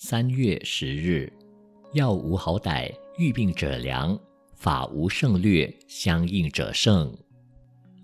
三月十日，药无好歹，遇病者良；法无胜略，相应者胜。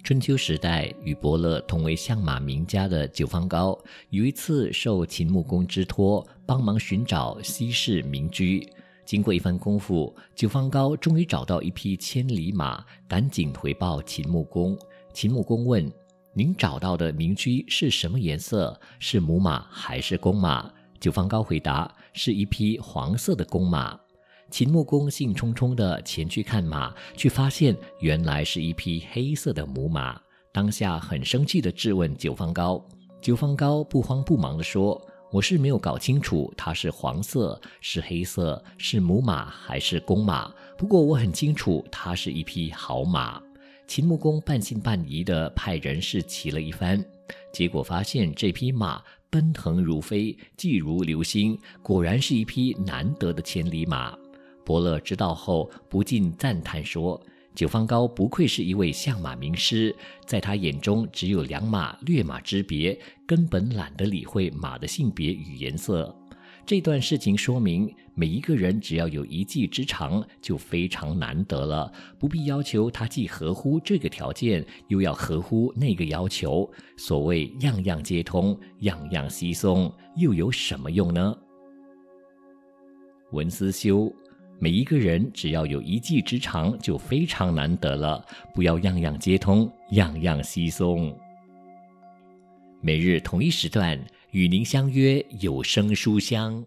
春秋时代，与伯乐同为相马名家的九方高，有一次受秦穆公之托，帮忙寻找西市名居。经过一番功夫，九方高终于找到一匹千里马，赶紧回报秦穆公。秦穆公问：“您找到的名居是什么颜色？是母马还是公马？”九方高回答：“是一匹黄色的公马。”秦穆公兴冲冲地前去看马，却发现原来是一匹黑色的母马。当下很生气地质问九方高。九方高不慌不忙地说：“我是没有搞清楚它是黄色、是黑色、是母马还是公马。不过我很清楚，它是一匹好马。”秦穆公半信半疑地派人试骑了一番，结果发现这匹马。奔腾如飞，疾如流星，果然是一匹难得的千里马。伯乐知道后，不禁赞叹说：“九方高不愧是一位相马名师，在他眼中只有两马劣马之别，根本懒得理会马的性别与颜色。”这段事情说明，每一个人只要有一技之长，就非常难得了，不必要求他既合乎这个条件，又要合乎那个要求。所谓样样皆通，样样稀松，又有什么用呢？文思修，每一个人只要有一技之长，就非常难得了，不要样样皆通，样样稀松。每日同一时段。与您相约有声书香。